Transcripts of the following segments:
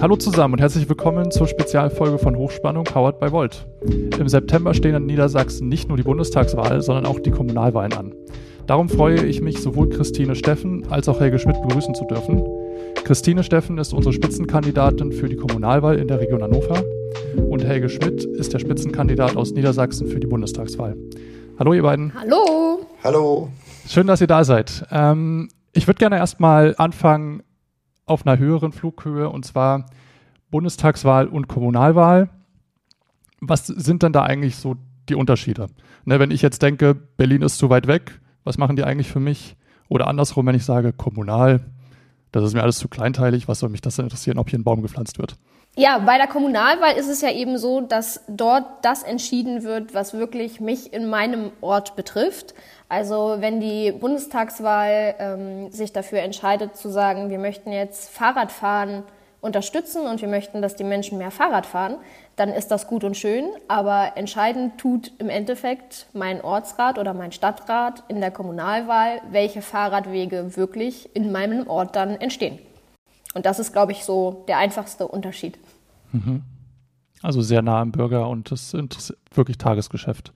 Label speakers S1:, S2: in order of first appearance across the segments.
S1: Hallo zusammen und herzlich willkommen zur Spezialfolge von Hochspannung Powered by Volt. Im September stehen in Niedersachsen nicht nur die Bundestagswahl, sondern auch die Kommunalwahlen an. Darum freue ich mich, sowohl Christine Steffen als auch Helge Schmidt begrüßen zu dürfen. Christine Steffen ist unsere Spitzenkandidatin für die Kommunalwahl in der Region Hannover und Helge Schmidt ist der Spitzenkandidat aus Niedersachsen für die Bundestagswahl. Hallo ihr beiden.
S2: Hallo.
S3: Hallo.
S1: Schön, dass ihr da seid. Ähm, ich würde gerne erstmal anfangen auf einer höheren Flughöhe und zwar Bundestagswahl und Kommunalwahl. Was sind denn da eigentlich so die Unterschiede? Ne, wenn ich jetzt denke, Berlin ist zu weit weg, was machen die eigentlich für mich? Oder andersrum, wenn ich sage, kommunal, das ist mir alles zu kleinteilig, was soll mich das denn interessieren, ob hier ein Baum gepflanzt wird?
S2: Ja, bei der Kommunalwahl ist es ja eben so, dass dort das entschieden wird, was wirklich mich in meinem Ort betrifft. Also wenn die Bundestagswahl ähm, sich dafür entscheidet zu sagen, wir möchten jetzt Fahrradfahren unterstützen und wir möchten, dass die Menschen mehr Fahrrad fahren, dann ist das gut und schön. Aber entscheidend tut im Endeffekt mein Ortsrat oder mein Stadtrat in der Kommunalwahl, welche Fahrradwege wirklich in meinem Ort dann entstehen. Und das ist, glaube ich, so der einfachste Unterschied.
S1: Mhm. Also sehr nah am Bürger und das ist wirklich Tagesgeschäft.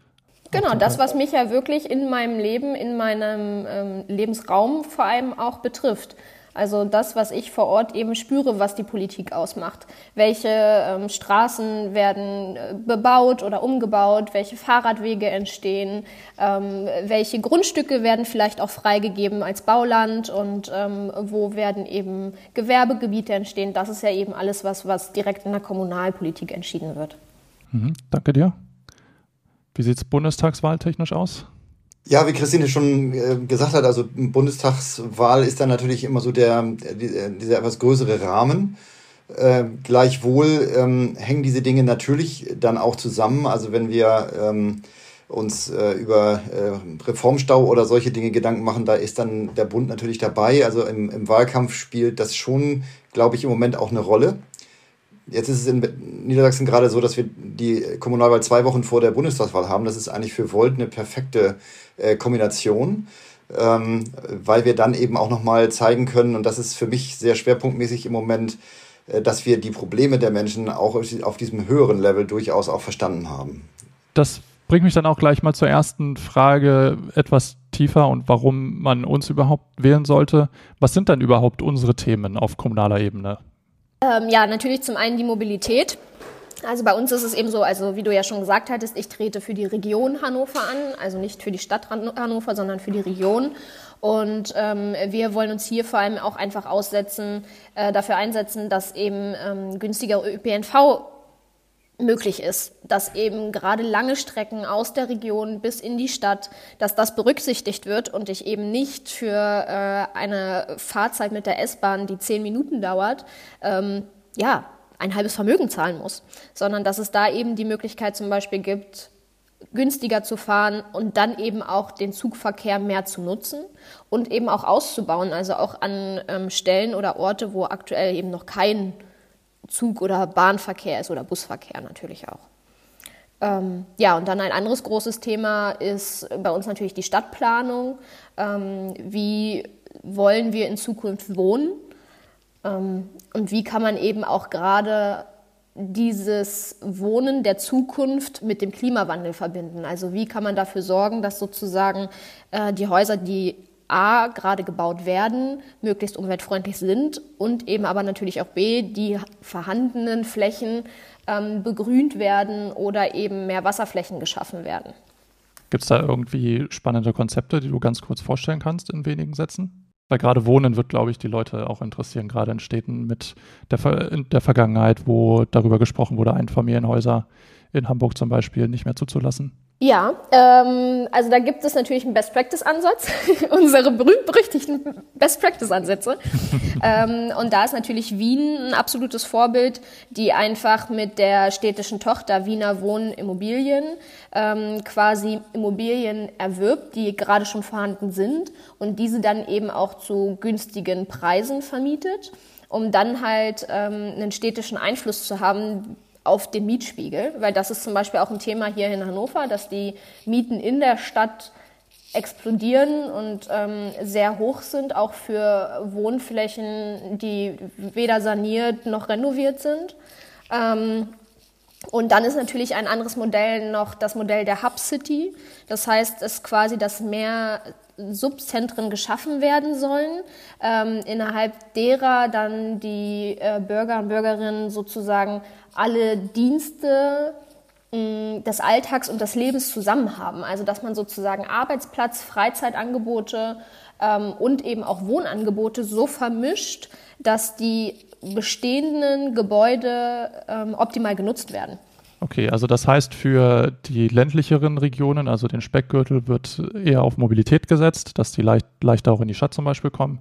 S2: Genau, das, was mich ja wirklich in meinem Leben, in meinem ähm, Lebensraum vor allem auch betrifft. Also das, was ich vor Ort eben spüre, was die Politik ausmacht. Welche ähm, Straßen werden äh, bebaut oder umgebaut, welche Fahrradwege entstehen, ähm, welche Grundstücke werden vielleicht auch freigegeben als Bauland und ähm, wo werden eben Gewerbegebiete entstehen. Das ist ja eben alles was, was direkt in der Kommunalpolitik entschieden wird.
S1: Mhm, danke dir. Wie sieht es bundestagswahltechnisch aus?
S3: Ja, wie Christine schon äh, gesagt hat, also Bundestagswahl ist dann natürlich immer so der, der dieser etwas größere Rahmen. Äh, gleichwohl ähm, hängen diese Dinge natürlich dann auch zusammen. Also wenn wir ähm, uns äh, über äh, Reformstau oder solche Dinge Gedanken machen, da ist dann der Bund natürlich dabei. Also im Wahlkampf spielt das schon, glaube ich, im Moment auch eine Rolle. Jetzt ist es in Niedersachsen gerade so, dass wir die Kommunalwahl zwei Wochen vor der Bundestagswahl haben. Das ist eigentlich für Volt eine perfekte äh, Kombination, ähm, weil wir dann eben auch nochmal zeigen können, und das ist für mich sehr schwerpunktmäßig im Moment, äh, dass wir die Probleme der Menschen auch auf diesem höheren Level durchaus auch verstanden haben.
S1: Das bringt mich dann auch gleich mal zur ersten Frage etwas tiefer und warum man uns überhaupt wählen sollte. Was sind dann überhaupt unsere Themen auf kommunaler Ebene?
S2: Ähm, ja, natürlich zum einen die Mobilität. Also bei uns ist es eben so, also wie du ja schon gesagt hattest, ich trete für die Region Hannover an, also nicht für die Stadt Hannover, sondern für die Region. Und ähm, wir wollen uns hier vor allem auch einfach aussetzen, äh, dafür einsetzen, dass eben ähm, günstiger ÖPNV möglich ist, dass eben gerade lange Strecken aus der Region bis in die Stadt, dass das berücksichtigt wird und ich eben nicht für äh, eine Fahrzeit mit der S-Bahn, die zehn Minuten dauert, ähm, ja, ein halbes Vermögen zahlen muss, sondern dass es da eben die Möglichkeit zum Beispiel gibt, günstiger zu fahren und dann eben auch den Zugverkehr mehr zu nutzen und eben auch auszubauen, also auch an ähm, Stellen oder Orte, wo aktuell eben noch kein Zug- oder Bahnverkehr ist oder Busverkehr natürlich auch. Ähm, ja, und dann ein anderes großes Thema ist bei uns natürlich die Stadtplanung. Ähm, wie wollen wir in Zukunft wohnen? Ähm, und wie kann man eben auch gerade dieses Wohnen der Zukunft mit dem Klimawandel verbinden? Also wie kann man dafür sorgen, dass sozusagen äh, die Häuser, die A, gerade gebaut werden, möglichst umweltfreundlich sind und eben aber natürlich auch B, die vorhandenen Flächen ähm, begrünt werden oder eben mehr Wasserflächen geschaffen werden.
S1: Gibt es da irgendwie spannende Konzepte, die du ganz kurz vorstellen kannst in wenigen Sätzen? Weil gerade Wohnen wird, glaube ich, die Leute auch interessieren, gerade in Städten mit der, Ver in der Vergangenheit, wo darüber gesprochen wurde, Einfamilienhäuser in Hamburg zum Beispiel nicht mehr zuzulassen.
S2: Ja, ähm, also da gibt es natürlich einen Best-Practice-Ansatz, unsere berühmt-berüchtigten Best-Practice-Ansätze. ähm, und da ist natürlich Wien ein absolutes Vorbild, die einfach mit der städtischen Tochter Wiener Wohnen Immobilien ähm, quasi Immobilien erwirbt, die gerade schon vorhanden sind und diese dann eben auch zu günstigen Preisen vermietet, um dann halt ähm, einen städtischen Einfluss zu haben, auf den Mietspiegel, weil das ist zum Beispiel auch ein Thema hier in Hannover, dass die Mieten in der Stadt explodieren und ähm, sehr hoch sind, auch für Wohnflächen, die weder saniert noch renoviert sind. Ähm, und dann ist natürlich ein anderes Modell noch das Modell der Hub City. Das heißt, es ist quasi, dass mehr Subzentren geschaffen werden sollen, ähm, innerhalb derer dann die äh, Bürger und Bürgerinnen sozusagen alle Dienste mh, des Alltags und des Lebens zusammen haben. Also dass man sozusagen Arbeitsplatz, Freizeitangebote ähm, und eben auch Wohnangebote so vermischt, dass die bestehenden Gebäude ähm, optimal genutzt werden.
S1: Okay, also das heißt, für die ländlicheren Regionen, also den Speckgürtel, wird eher auf Mobilität gesetzt, dass die leicht, leichter auch in die Stadt zum Beispiel kommen.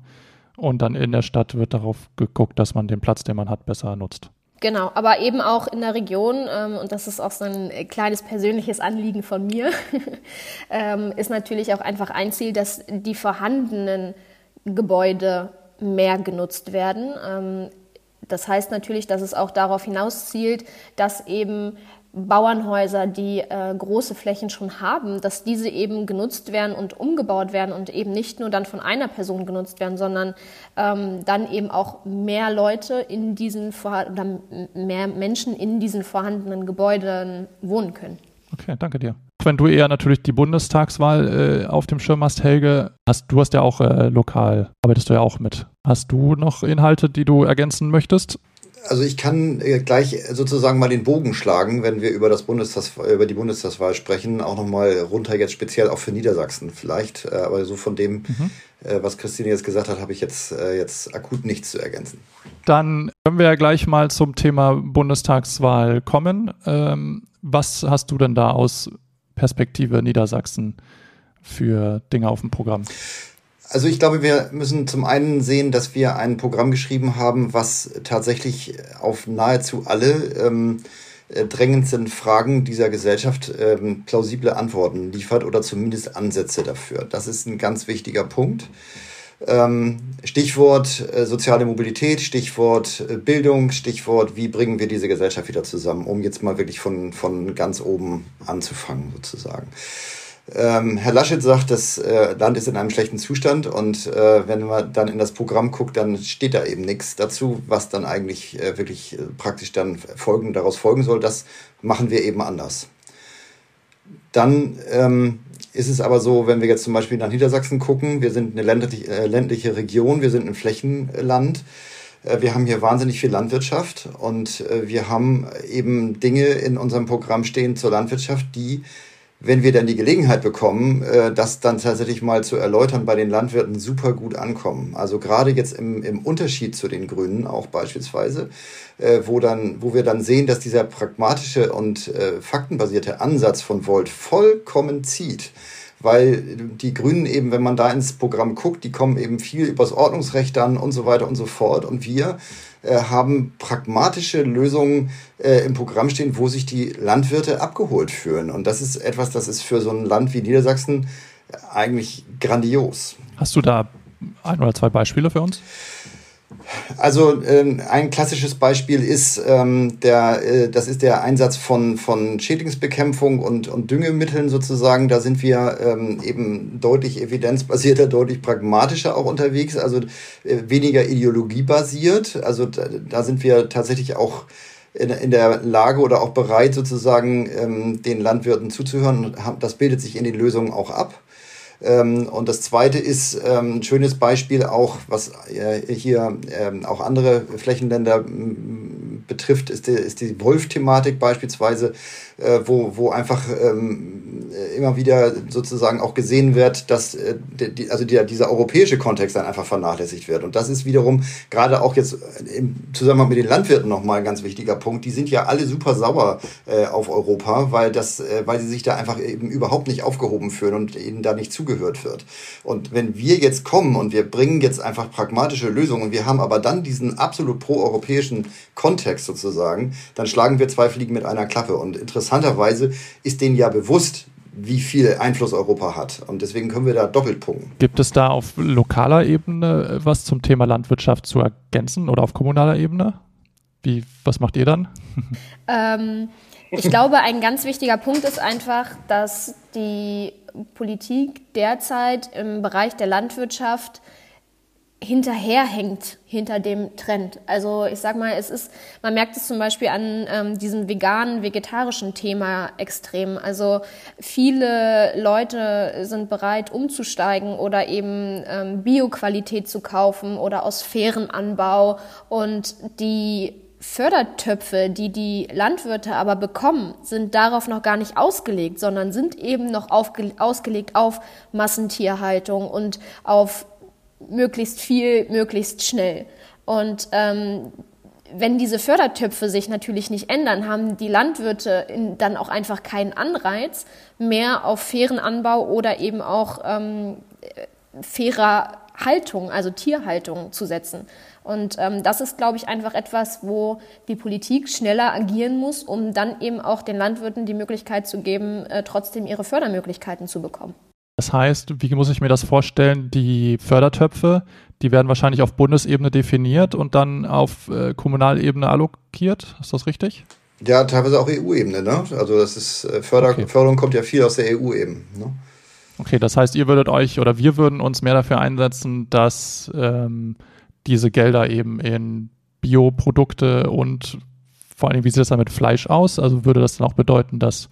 S1: Und dann in der Stadt wird darauf geguckt, dass man den Platz, den man hat, besser nutzt.
S2: Genau, aber eben auch in der Region, ähm, und das ist auch so ein kleines persönliches Anliegen von mir, ähm, ist natürlich auch einfach ein Ziel, dass die vorhandenen Gebäude mehr genutzt werden. Ähm, das heißt natürlich, dass es auch darauf hinaus zielt, dass eben Bauernhäuser, die äh, große Flächen schon haben, dass diese eben genutzt werden und umgebaut werden und eben nicht nur dann von einer Person genutzt werden, sondern ähm, dann eben auch mehr Leute in diesen oder mehr Menschen in diesen vorhandenen Gebäuden wohnen können.
S1: Okay, danke dir. Wenn du eher natürlich die Bundestagswahl äh, auf dem Schirm hast, Helge, hast, du hast ja auch äh, lokal, arbeitest du ja auch mit. Hast du noch Inhalte, die du ergänzen möchtest?
S3: Also ich kann äh, gleich sozusagen mal den Bogen schlagen, wenn wir über, das Bundestags, über die Bundestagswahl sprechen, auch nochmal runter jetzt speziell auch für Niedersachsen vielleicht. Äh, aber so von dem, mhm. Äh, was Christine jetzt gesagt hat, habe ich jetzt, jetzt akut nichts zu ergänzen.
S1: Dann können wir ja gleich mal zum Thema Bundestagswahl kommen. Ähm, was hast du denn da aus Perspektive Niedersachsen für Dinge auf dem Programm?
S3: Also ich glaube, wir müssen zum einen sehen, dass wir ein Programm geschrieben haben, was tatsächlich auf nahezu alle ähm, äh, drängendsten Fragen dieser Gesellschaft ähm, plausible Antworten liefert oder zumindest Ansätze dafür. Das ist ein ganz wichtiger Punkt. Ähm, Stichwort äh, soziale Mobilität, Stichwort äh, Bildung, Stichwort, wie bringen wir diese Gesellschaft wieder zusammen, um jetzt mal wirklich von, von ganz oben anzufangen sozusagen. Ähm, Herr Laschet sagt, das äh, Land ist in einem schlechten Zustand und äh, wenn man dann in das Programm guckt, dann steht da eben nichts dazu, was dann eigentlich äh, wirklich äh, praktisch dann folgen, daraus folgen soll. Das machen wir eben anders. Dann ähm, ist es aber so, wenn wir jetzt zum Beispiel nach Niedersachsen gucken, wir sind eine ländliche, äh, ländliche Region, wir sind ein Flächenland. Äh, wir haben hier wahnsinnig viel Landwirtschaft und wir haben eben Dinge in unserem Programm stehen zur Landwirtschaft, die wenn wir dann die Gelegenheit bekommen, äh, das dann tatsächlich mal zu erläutern, bei den Landwirten super gut ankommen. Also gerade jetzt im, im Unterschied zu den Grünen auch beispielsweise, äh, wo, dann, wo wir dann sehen, dass dieser pragmatische und äh, faktenbasierte Ansatz von Volt vollkommen zieht weil die Grünen eben, wenn man da ins Programm guckt, die kommen eben viel übers Ordnungsrecht dann und so weiter und so fort. Und wir äh, haben pragmatische Lösungen äh, im Programm stehen, wo sich die Landwirte abgeholt fühlen. Und das ist etwas, das ist für so ein Land wie Niedersachsen eigentlich grandios.
S1: Hast du da ein oder zwei Beispiele für uns?
S3: Also ähm, ein klassisches Beispiel ist ähm, der, äh, das ist der Einsatz von von Schädlingsbekämpfung und und Düngemitteln sozusagen. Da sind wir ähm, eben deutlich evidenzbasierter, deutlich pragmatischer auch unterwegs. Also äh, weniger ideologiebasiert. Also da, da sind wir tatsächlich auch in, in der Lage oder auch bereit sozusagen ähm, den Landwirten zuzuhören. Das bildet sich in den Lösungen auch ab. Ähm, und das zweite ist ähm, ein schönes Beispiel auch, was äh, hier ähm, auch andere Flächenländer betrifft, ist die, ist die Wolf-Thematik beispielsweise, äh, wo, wo einfach ähm, immer wieder sozusagen auch gesehen wird, dass äh, die, also die, dieser europäische Kontext dann einfach vernachlässigt wird. Und das ist wiederum gerade auch jetzt im Zusammenhang mit den Landwirten nochmal ein ganz wichtiger Punkt. Die sind ja alle super sauer äh, auf Europa, weil, das, äh, weil sie sich da einfach eben überhaupt nicht aufgehoben fühlen und ihnen da nicht zugehört wird. Und wenn wir jetzt kommen und wir bringen jetzt einfach pragmatische Lösungen und wir haben aber dann diesen absolut proeuropäischen Kontext sozusagen, dann schlagen wir zwei Fliegen mit einer Klappe. Und interessanterweise ist denen ja bewusst, wie viel Einfluss Europa hat. Und deswegen können wir da doppelt punkten.
S1: Gibt es da auf lokaler Ebene was zum Thema Landwirtschaft zu ergänzen oder auf kommunaler Ebene? Wie, was macht ihr dann?
S2: ähm, ich glaube, ein ganz wichtiger Punkt ist einfach, dass die Politik derzeit im Bereich der Landwirtschaft hinterherhängt hinter dem Trend. Also ich sag mal, es ist, man merkt es zum Beispiel an ähm, diesem veganen, vegetarischen Thema extrem. Also viele Leute sind bereit, umzusteigen oder eben ähm, Bioqualität zu kaufen oder aus fairen Anbau und die Fördertöpfe, die die Landwirte aber bekommen, sind darauf noch gar nicht ausgelegt, sondern sind eben noch ausgelegt auf Massentierhaltung und auf möglichst viel, möglichst schnell. Und ähm, wenn diese Fördertöpfe sich natürlich nicht ändern, haben die Landwirte in, dann auch einfach keinen Anreiz, mehr auf fairen Anbau oder eben auch ähm, fairer Haltung, also Tierhaltung zu setzen. Und ähm, das ist, glaube ich, einfach etwas, wo die Politik schneller agieren muss, um dann eben auch den Landwirten die Möglichkeit zu geben, äh, trotzdem ihre Fördermöglichkeiten zu bekommen.
S1: Das heißt, wie muss ich mir das vorstellen? Die Fördertöpfe, die werden wahrscheinlich auf Bundesebene definiert und dann auf äh, Kommunalebene allokiert. Ist das richtig?
S3: Ja, teilweise auch EU-Ebene. Ne? Also das ist äh, Förder okay. Förderung kommt ja viel aus der EU eben. Ne?
S1: Okay, das heißt, ihr würdet euch oder wir würden uns mehr dafür einsetzen, dass ähm, diese Gelder eben in Bioprodukte und vor allem, wie sieht das dann mit Fleisch aus? Also würde das dann auch bedeuten, dass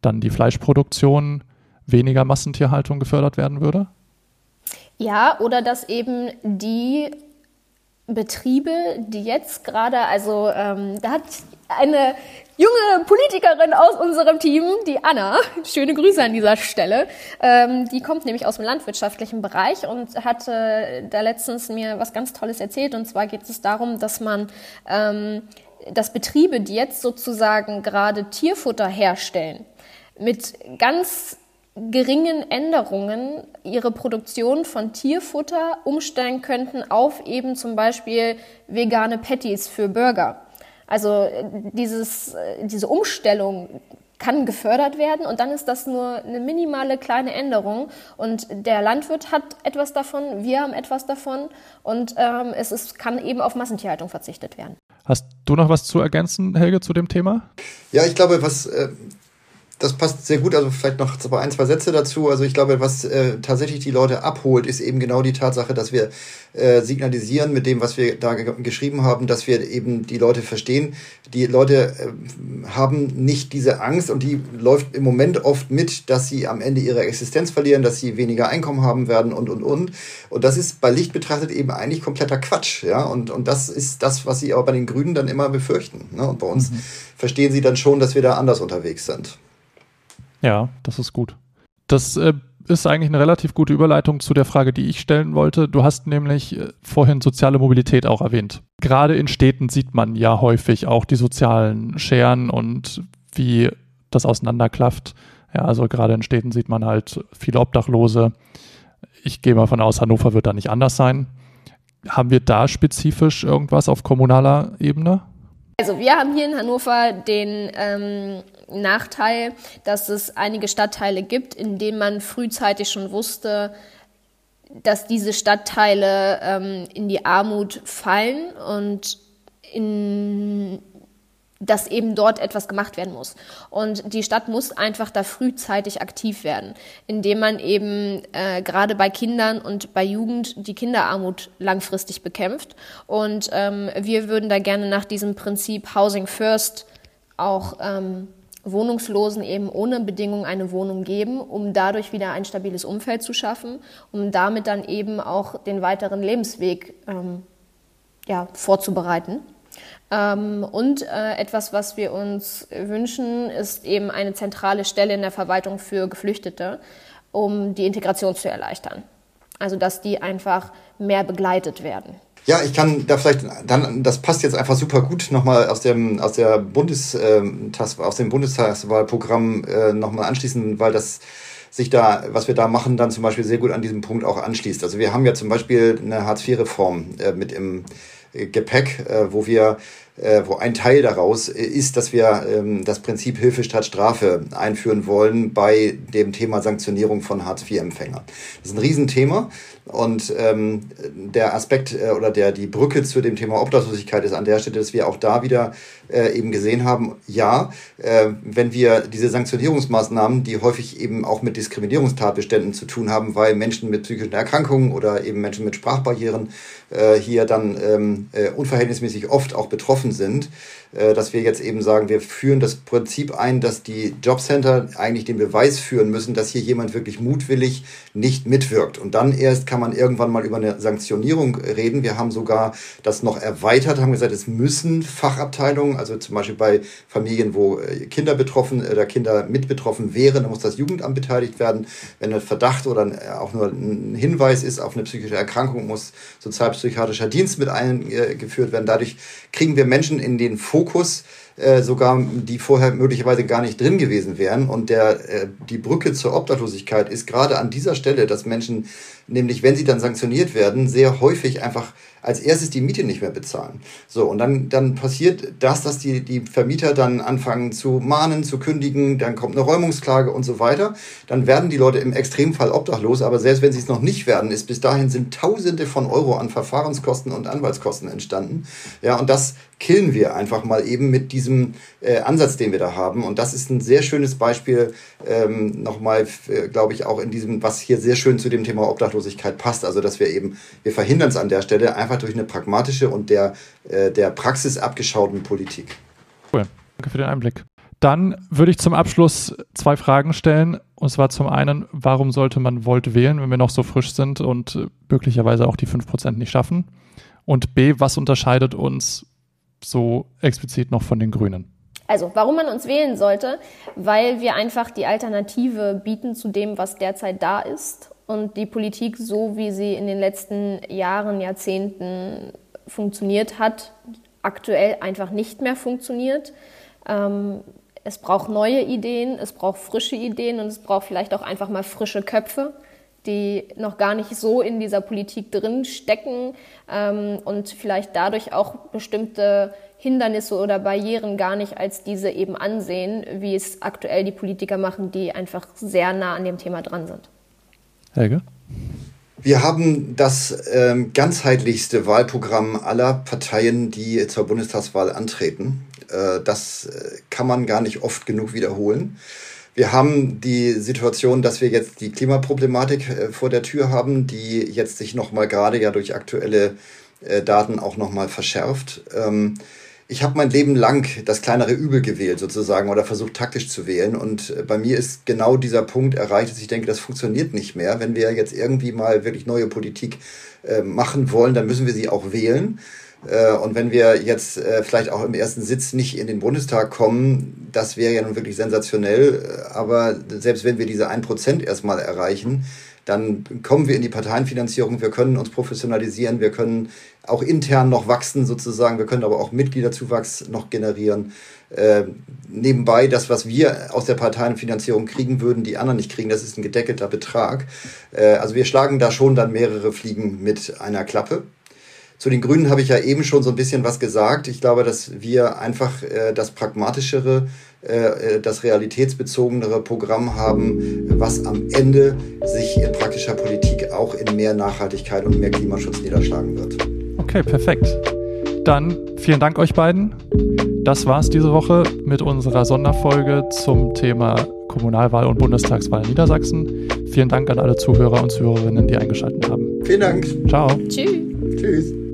S1: dann die Fleischproduktion weniger Massentierhaltung gefördert werden würde?
S2: Ja, oder dass eben die Betriebe, die jetzt gerade, also ähm, da hat eine junge Politikerin aus unserem Team, die Anna, schöne Grüße an dieser Stelle, ähm, die kommt nämlich aus dem landwirtschaftlichen Bereich und hat äh, da letztens mir was ganz Tolles erzählt. Und zwar geht es darum, dass man, ähm, dass Betriebe, die jetzt sozusagen gerade Tierfutter herstellen, mit ganz geringen Änderungen ihre Produktion von Tierfutter umstellen könnten auf eben zum Beispiel vegane Patties für Burger. Also dieses, diese Umstellung kann gefördert werden und dann ist das nur eine minimale kleine Änderung und der Landwirt hat etwas davon, wir haben etwas davon und ähm, es ist, kann eben auf Massentierhaltung verzichtet werden.
S1: Hast du noch was zu ergänzen, Helge, zu dem Thema?
S3: Ja, ich glaube, was äh, das passt sehr gut. Also vielleicht noch ein, zwei Sätze dazu. Also ich glaube, was äh, tatsächlich die Leute abholt, ist eben genau die Tatsache, dass wir äh, signalisieren mit dem, was wir da geschrieben haben, dass wir eben die Leute verstehen. Die Leute äh, haben nicht diese Angst und die läuft im Moment oft mit, dass sie am Ende ihre Existenz verlieren, dass sie weniger Einkommen haben werden und, und, und. Und das ist bei Licht betrachtet eben eigentlich kompletter Quatsch. Ja? Und, und das ist das, was sie aber bei den Grünen dann immer befürchten. Ne? Und bei uns mhm. verstehen sie dann schon, dass wir da anders unterwegs sind.
S1: Ja, das ist gut. Das äh, ist eigentlich eine relativ gute Überleitung zu der Frage, die ich stellen wollte. Du hast nämlich äh, vorhin soziale Mobilität auch erwähnt. Gerade in Städten sieht man ja häufig auch die sozialen Scheren und wie das auseinanderklafft. Ja, also gerade in Städten sieht man halt viele Obdachlose. Ich gehe mal von aus, Hannover wird da nicht anders sein. Haben wir da spezifisch irgendwas auf kommunaler Ebene?
S2: Also wir haben hier in Hannover den ähm, Nachteil, dass es einige Stadtteile gibt, in denen man frühzeitig schon wusste, dass diese Stadtteile ähm, in die Armut fallen und in dass eben dort etwas gemacht werden muss. Und die Stadt muss einfach da frühzeitig aktiv werden, indem man eben äh, gerade bei Kindern und bei Jugend die Kinderarmut langfristig bekämpft. Und ähm, wir würden da gerne nach diesem Prinzip Housing First auch ähm, Wohnungslosen eben ohne Bedingung eine Wohnung geben, um dadurch wieder ein stabiles Umfeld zu schaffen, um damit dann eben auch den weiteren Lebensweg ähm, ja, vorzubereiten. Ähm, und äh, etwas, was wir uns wünschen, ist eben eine zentrale Stelle in der Verwaltung für Geflüchtete, um die Integration zu erleichtern. Also dass die einfach mehr begleitet werden.
S3: Ja, ich kann da vielleicht dann, das passt jetzt einfach super gut nochmal aus dem aus der Bundestags, aus dem Bundestagswahlprogramm äh, nochmal anschließen, weil das sich da, was wir da machen, dann zum Beispiel sehr gut an diesem Punkt auch anschließt. Also wir haben ja zum Beispiel eine Hartz-IV-Reform äh, mit im Gepäck, äh, wo wir äh, wo ein Teil daraus äh, ist, dass wir ähm, das Prinzip Hilfe statt Strafe einführen wollen bei dem Thema Sanktionierung von Hartz-IV-Empfängern. Das ist ein Riesenthema. Und ähm, der Aspekt äh, oder der die Brücke zu dem Thema Obdachlosigkeit ist an der Stelle, dass wir auch da wieder äh, eben gesehen haben, ja, äh, wenn wir diese Sanktionierungsmaßnahmen, die häufig eben auch mit Diskriminierungstatbeständen zu tun haben, weil Menschen mit psychischen Erkrankungen oder eben Menschen mit Sprachbarrieren äh, hier dann ähm, äh, unverhältnismäßig oft auch betroffen sind, äh, dass wir jetzt eben sagen, wir führen das Prinzip ein, dass die Jobcenter eigentlich den Beweis führen müssen, dass hier jemand wirklich mutwillig nicht mitwirkt. Und dann erst kann man irgendwann mal über eine Sanktionierung reden. Wir haben sogar das noch erweitert, haben gesagt, es müssen Fachabteilungen, also zum Beispiel bei Familien, wo äh, Kinder betroffen oder Kinder mit betroffen wären, da muss das Jugendamt beteiligt werden. Wenn ein Verdacht oder auch nur ein Hinweis ist auf eine psychische Erkrankung, muss sozialpsychiatrischer Dienst mit eingeführt werden. Dadurch kriegen wir Menschen in den Fokus, Fokus äh, sogar die vorher möglicherweise gar nicht drin gewesen wären. Und der, äh, die Brücke zur Obdachlosigkeit ist gerade an dieser Stelle, dass Menschen, nämlich wenn sie dann sanktioniert werden, sehr häufig einfach als erstes die Miete nicht mehr bezahlen. So, und dann, dann passiert das, dass die, die Vermieter dann anfangen zu mahnen, zu kündigen, dann kommt eine Räumungsklage und so weiter. Dann werden die Leute im Extremfall obdachlos, aber selbst wenn sie es noch nicht werden, ist bis dahin sind Tausende von Euro an Verfahrenskosten und Anwaltskosten entstanden. Ja, und das killen wir einfach mal eben mit diesem äh, Ansatz, den wir da haben. Und das ist ein sehr schönes Beispiel, ähm, nochmal, äh, glaube ich, auch in diesem, was hier sehr schön zu dem Thema Obdachlosigkeit passt. Also, dass wir eben, wir verhindern es an der Stelle einfach durch eine pragmatische und der, äh, der Praxis abgeschauten Politik.
S1: Cool, danke für den Einblick. Dann würde ich zum Abschluss zwei Fragen stellen. Und zwar zum einen, warum sollte man Volt wählen, wenn wir noch so frisch sind und äh, möglicherweise auch die 5% nicht schaffen? Und B, was unterscheidet uns so explizit noch von den Grünen?
S2: Also, warum man uns wählen sollte, weil wir einfach die Alternative bieten zu dem, was derzeit da ist und die Politik, so wie sie in den letzten Jahren, Jahrzehnten funktioniert hat, aktuell einfach nicht mehr funktioniert. Ähm, es braucht neue Ideen, es braucht frische Ideen und es braucht vielleicht auch einfach mal frische Köpfe, die noch gar nicht so in dieser Politik drin stecken ähm, und vielleicht dadurch auch bestimmte Hindernisse oder Barrieren gar nicht als diese eben ansehen, wie es aktuell die Politiker machen, die einfach sehr nah an dem Thema dran sind.
S1: Helge?
S3: Wir haben das ähm, ganzheitlichste Wahlprogramm aller Parteien, die zur Bundestagswahl antreten. Äh, das äh, kann man gar nicht oft genug wiederholen. Wir haben die Situation, dass wir jetzt die Klimaproblematik äh, vor der Tür haben, die jetzt sich nochmal gerade ja durch aktuelle äh, Daten auch nochmal verschärft. Ähm, ich habe mein Leben lang das kleinere Übel gewählt sozusagen oder versucht taktisch zu wählen. Und äh, bei mir ist genau dieser Punkt erreicht, dass ich denke, das funktioniert nicht mehr. Wenn wir jetzt irgendwie mal wirklich neue Politik machen wollen, dann müssen wir sie auch wählen. Äh, und wenn wir jetzt äh, vielleicht auch im ersten Sitz nicht in den Bundestag kommen, das wäre ja nun wirklich sensationell. Aber selbst wenn wir diese 1% erstmal erreichen, dann kommen wir in die Parteienfinanzierung, wir können uns professionalisieren, wir können auch intern noch wachsen sozusagen, wir können aber auch Mitgliederzuwachs noch generieren. Äh, nebenbei, das, was wir aus der Parteienfinanzierung kriegen würden, die anderen nicht kriegen, das ist ein gedeckelter Betrag. Äh, also wir schlagen da schon dann mehrere Fliegen mit einer Klappe. Zu den Grünen habe ich ja eben schon so ein bisschen was gesagt. Ich glaube, dass wir einfach äh, das pragmatischere, äh, äh, das realitätsbezogenere Programm haben, was am Ende sich in praktischer Politik auch in mehr Nachhaltigkeit und mehr Klimaschutz niederschlagen wird.
S1: Okay, perfekt. Dann vielen Dank euch beiden. Das war's diese Woche mit unserer Sonderfolge zum Thema Kommunalwahl und Bundestagswahl in Niedersachsen. Vielen Dank an alle Zuhörer und Zuhörerinnen, die eingeschaltet haben.
S3: Vielen Dank.
S1: Ciao.
S2: Tschüss.
S3: Tschüss.